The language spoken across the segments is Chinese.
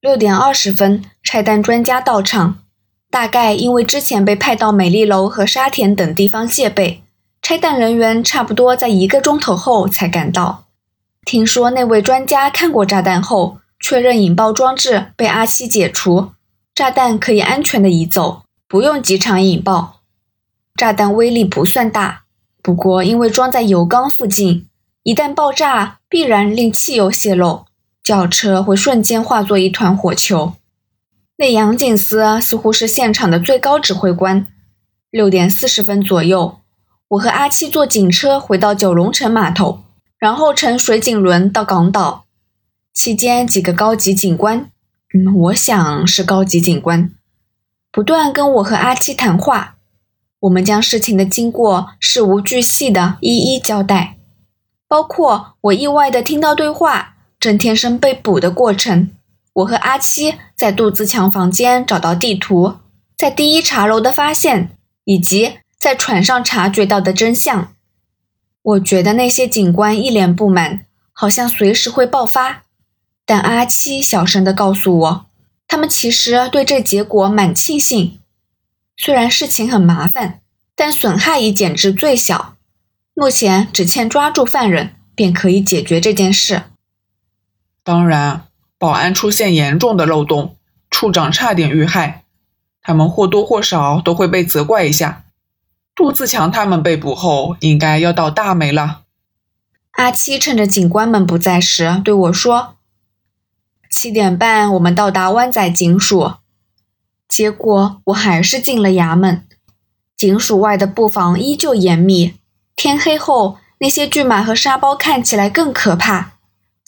六点二十分，拆弹专家到场。大概因为之前被派到美丽楼和沙田等地方戒备，拆弹人员差不多在一个钟头后才赶到。听说那位专家看过炸弹后，确认引爆装置被阿七解除，炸弹可以安全的移走，不用机场引爆。炸弹威力不算大，不过因为装在油缸附近，一旦爆炸，必然令汽油泄漏，轿车会瞬间化作一团火球。那杨景思似乎是现场的最高指挥官。六点四十分左右，我和阿七坐警车回到九龙城码头，然后乘水警轮到港岛。期间，几个高级警官，嗯，我想是高级警官，不断跟我和阿七谈话。我们将事情的经过事无巨细的一一交代，包括我意外的听到对话郑天生被捕的过程。我和阿七在杜自强房间找到地图，在第一茶楼的发现，以及在船上察觉到的真相。我觉得那些警官一脸不满，好像随时会爆发。但阿七小声地告诉我，他们其实对这结果蛮庆幸。虽然事情很麻烦，但损害已减至最小。目前只欠抓住犯人，便可以解决这件事。当然。保安出现严重的漏洞，处长差点遇害，他们或多或少都会被责怪一下。杜自强他们被捕后，应该要倒大霉了。阿七趁着警官们不在时对我说：“七点半我们到达湾仔警署。”结果我还是进了衙门。警署外的布防依旧严密，天黑后那些巨马和沙包看起来更可怕。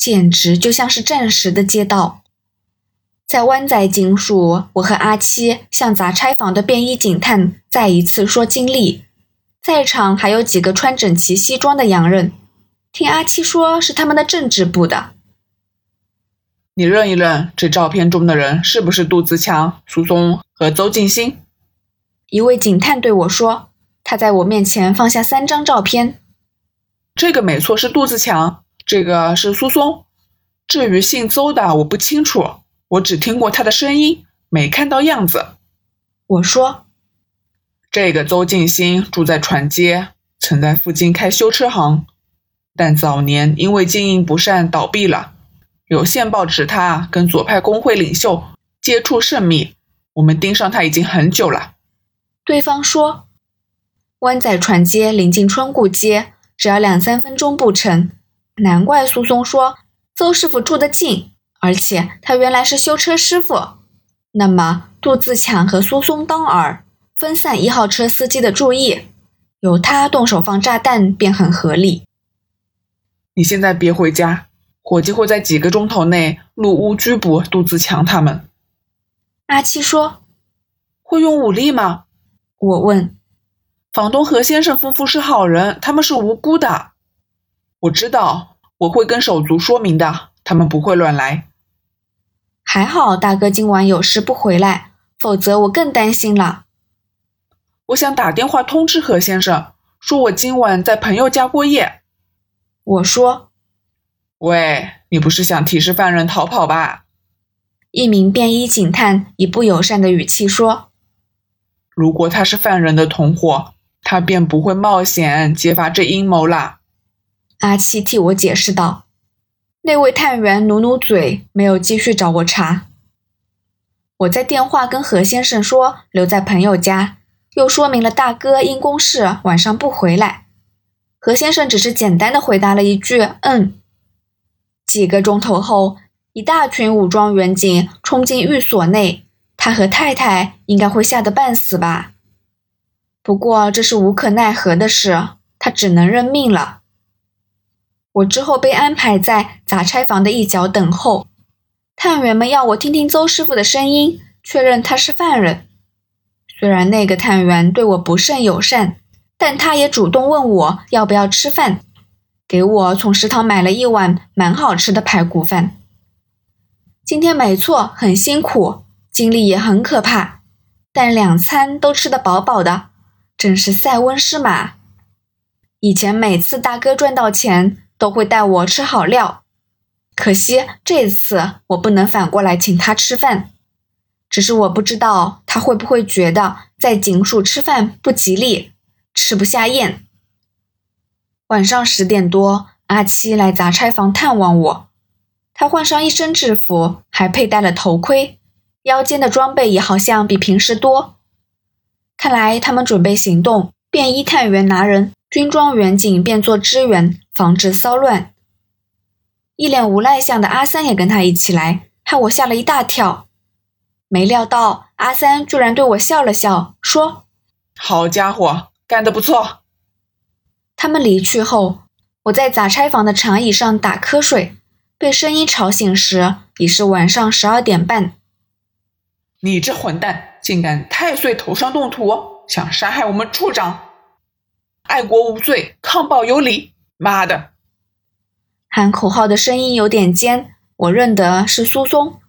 简直就像是战时的街道。在湾仔警署，我和阿七向杂差房的便衣警探再一次说经历。在场还有几个穿整齐西装的洋人，听阿七说是他们的政治部的。你认一认，这照片中的人是不是杜自强、苏松和邹静心？一位警探对我说。他在我面前放下三张照片。这个没错，是杜自强。这个是苏松，至于姓邹的，我不清楚，我只听过他的声音，没看到样子。我说，这个邹静心住在船街，曾在附近开修车行，但早年因为经营不善倒闭了。有线报指他跟左派工会领袖接触甚密，我们盯上他已经很久了。对方说，湾仔船街临近川顾街，只要两三分钟步程。难怪苏松说邹师傅住得近，而且他原来是修车师傅。那么杜自强和苏松当饵，分散一号车司机的注意，由他动手放炸弹便很合理。你现在别回家，伙计会在几个钟头内入屋拘捕杜自强他们。阿七说：“会用武力吗？”我问。房东何先生夫妇是好人，他们是无辜的。我知道，我会跟手足说明的，他们不会乱来。还好大哥今晚有事不回来，否则我更担心了。我想打电话通知何先生，说我今晚在朋友家过夜。我说：“喂，你不是想提示犯人逃跑吧？”一名便衣警探以不友善的语气说：“如果他是犯人的同伙，他便不会冒险揭发这阴谋了。”阿七替我解释道：“那位探员努努嘴，没有继续找我茬。我在电话跟何先生说留在朋友家，又说明了大哥因公事晚上不回来。何先生只是简单的回答了一句‘嗯’。几个钟头后，一大群武装员警冲进寓所内，他和太太应该会吓得半死吧？不过这是无可奈何的事，他只能认命了。”我之后被安排在杂差房的一角等候，探员们要我听听邹师傅的声音，确认他是犯人。虽然那个探员对我不甚友善，但他也主动问我要不要吃饭，给我从食堂买了一碗蛮好吃的排骨饭。今天没错，很辛苦，经历也很可怕，但两餐都吃得饱饱的，真是塞翁失马。以前每次大哥赚到钱。都会带我吃好料，可惜这次我不能反过来请他吃饭。只是我不知道他会不会觉得在警署吃饭不吉利，吃不下咽。晚上十点多，阿七来杂差房探望我。他换上一身制服，还佩戴了头盔，腰间的装备也好像比平时多。看来他们准备行动，便衣探员拿人，军装员警便做支援，防止骚乱。一脸无赖相的阿三也跟他一起来，害我吓了一大跳。没料到阿三居然对我笑了笑，说：“好家伙，干得不错。”他们离去后，我在杂差房的长椅上打瞌睡，被声音吵醒时已是晚上十二点半。你这混蛋，竟敢太岁头上动土，想杀害我们处长！爱国无罪，抗暴有理！妈的！喊口号的声音有点尖，我认得是苏松。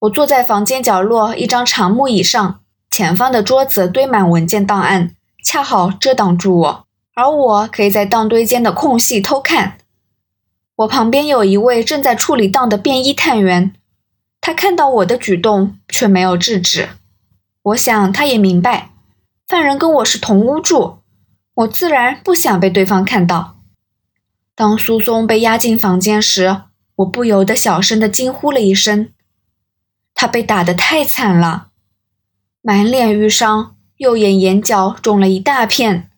我坐在房间角落一张长木椅上，前方的桌子堆满文件档案，恰好遮挡住我。而我可以在档堆间的空隙偷看。我旁边有一位正在处理档的便衣探员，他看到我的举动却没有制止。我想他也明白，犯人跟我是同屋住，我自然不想被对方看到。当苏松被押进房间时，我不由得小声的惊呼了一声：“他被打得太惨了，满脸淤伤，右眼眼角肿了一大片。”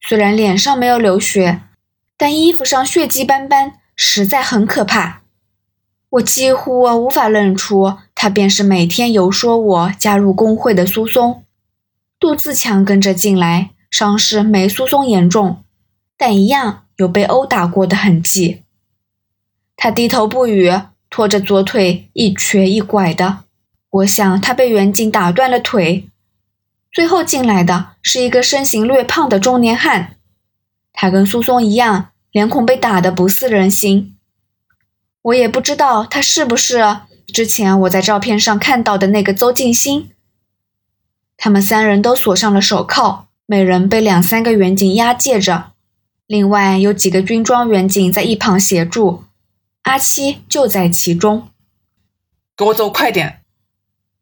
虽然脸上没有流血，但衣服上血迹斑斑，实在很可怕。我几乎无法认出他便是每天游说我加入工会的苏松。杜自强跟着进来，伤势没苏松严重，但一样有被殴打过的痕迹。他低头不语，拖着左腿一瘸一拐的。我想他被远景打断了腿。最后进来的是一个身形略胖的中年汉，他跟苏松一样，脸孔被打得不似人形。我也不知道他是不是之前我在照片上看到的那个邹静心。他们三人都锁上了手铐，每人被两三个远警押解着，另外有几个军装远警在一旁协助。阿七就在其中。给我走快点！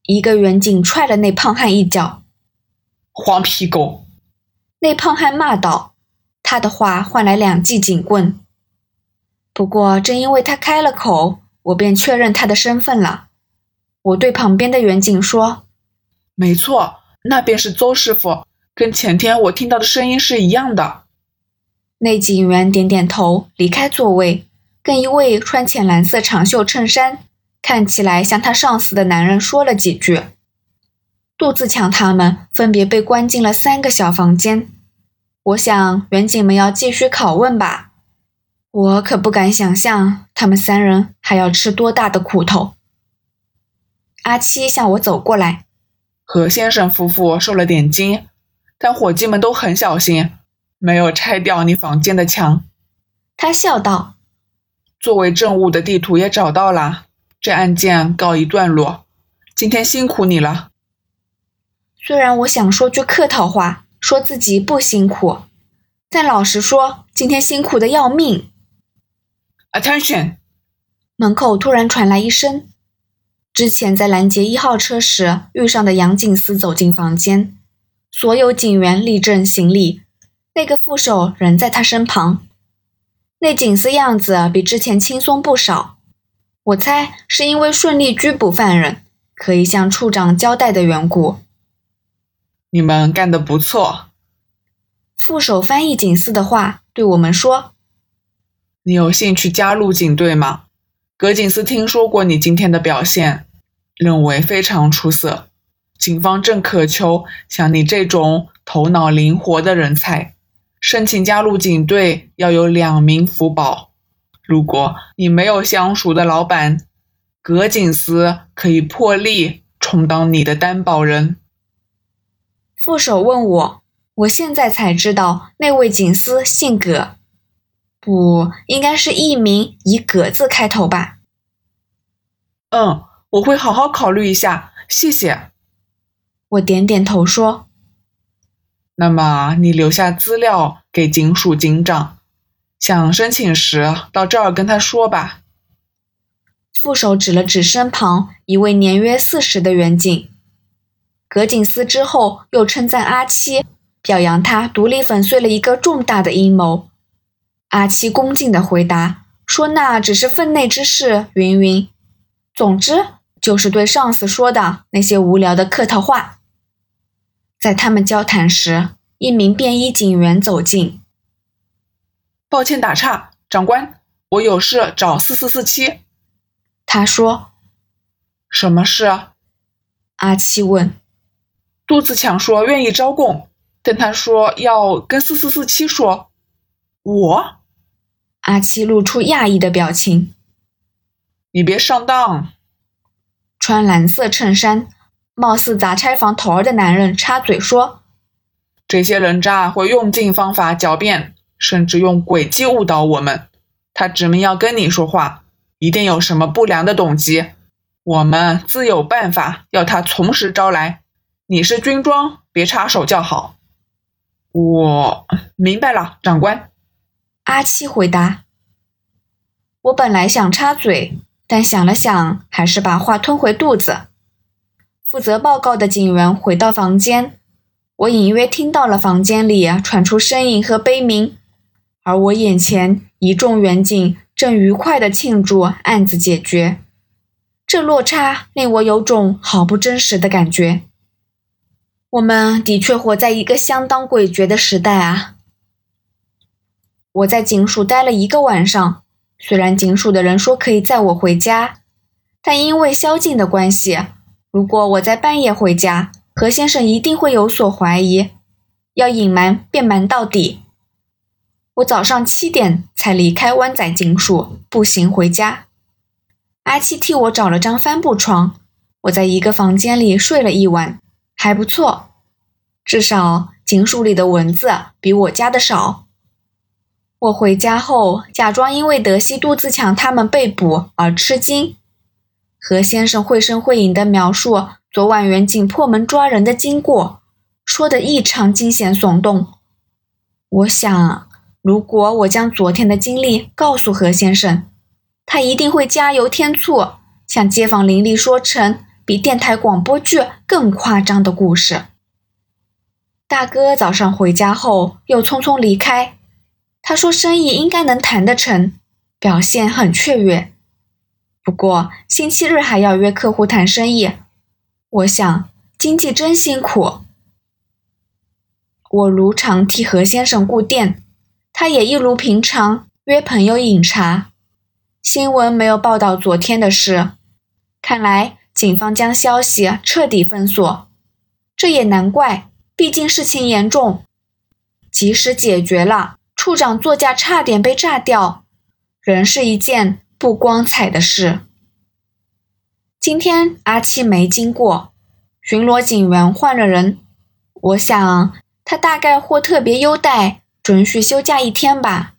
一个远警踹了那胖汉一脚。黄皮狗！那胖汉骂道。他的话换来两记警棍。不过，正因为他开了口，我便确认他的身份了。我对旁边的远警说：“没错，那便是邹师傅，跟前天我听到的声音是一样的。”那警员点点头，离开座位，跟一位穿浅蓝色长袖衬衫、看起来像他上司的男人说了几句。杜自强他们分别被关进了三个小房间。我想，远警们要继续拷问吧。我可不敢想象他们三人还要吃多大的苦头。阿七向我走过来，何先生夫妇受了点惊，但伙计们都很小心，没有拆掉你房间的墙。他笑道：“作为证物的地图也找到了，这案件告一段落。今天辛苦你了。”虽然我想说句客套话，说自己不辛苦，但老实说，今天辛苦的要命。Attention！门口突然传来一声。之前在拦截一号车时遇上的杨警司走进房间，所有警员立正行礼。那个副手仍在他身旁。那警司样子比之前轻松不少，我猜是因为顺利拘捕犯人，可以向处长交代的缘故。你们干得不错。副手翻译警司的话，对我们说：“你有兴趣加入警队吗？葛警司听说过你今天的表现，认为非常出色。警方正渴求像你这种头脑灵活的人才。申请加入警队要有两名福保。如果你没有相熟的老板，葛警司可以破例充当你的担保人。”副手问我：“我现在才知道那位警司姓葛，不应该是艺名以‘葛’字开头吧？”“嗯，我会好好考虑一下，谢谢。”我点点头说：“那么你留下资料给警署警长，想申请时到这儿跟他说吧。”副手指了指身旁一位年约四十的远警。葛景思之后又称赞阿七，表扬他独立粉碎了一个重大的阴谋。阿七恭敬地回答说：“那只是分内之事。”云云，总之就是对上司说的那些无聊的客套话。在他们交谈时，一名便衣警员走近。抱歉打岔，长官，我有事找四四四七。他说：“什么事？”阿七问。杜子强说愿意招供，但他说要跟四四四七说。我，阿七露出讶异的表情。你别上当！穿蓝色衬衫、貌似砸拆房头儿的男人插嘴说：“这些人渣会用尽方法狡辩，甚至用诡计误导我们。他指明要跟你说话，一定有什么不良的动机。我们自有办法要他从实招来。”你是军装，别插手叫好。我明白了，长官。阿七回答。我本来想插嘴，但想了想，还是把话吞回肚子。负责报告的警员回到房间，我隐约听到了房间里传出呻吟和悲鸣，而我眼前一众远警正愉快地庆祝案子解决。这落差令我有种好不真实的感觉。我们的确活在一个相当诡谲的时代啊！我在警署待了一个晚上，虽然警署的人说可以载我回家，但因为宵禁的关系，如果我在半夜回家，何先生一定会有所怀疑，要隐瞒便瞒到底。我早上七点才离开湾仔警署，步行回家。阿七替我找了张帆布床，我在一个房间里睡了一晚。还不错，至少警署里的蚊子比我家的少。我回家后，假装因为德西、杜自强他们被捕而吃惊。何先生绘声绘影地描述昨晚远警破门抓人的经过，说得异常惊险耸动。我想，如果我将昨天的经历告诉何先生，他一定会加油添醋，向街坊邻里说成。比电台广播剧更夸张的故事。大哥早上回家后又匆匆离开，他说生意应该能谈得成，表现很雀跃。不过星期日还要约客户谈生意，我想经济真辛苦。我如常替何先生顾店，他也一如平常约朋友饮茶。新闻没有报道昨天的事，看来。警方将消息彻底封锁，这也难怪，毕竟事情严重。即使解决了，处长座驾差点被炸掉，仍是一件不光彩的事。今天阿七没经过，巡逻警员换了人，我想他大概或特别优待，准许休假一天吧。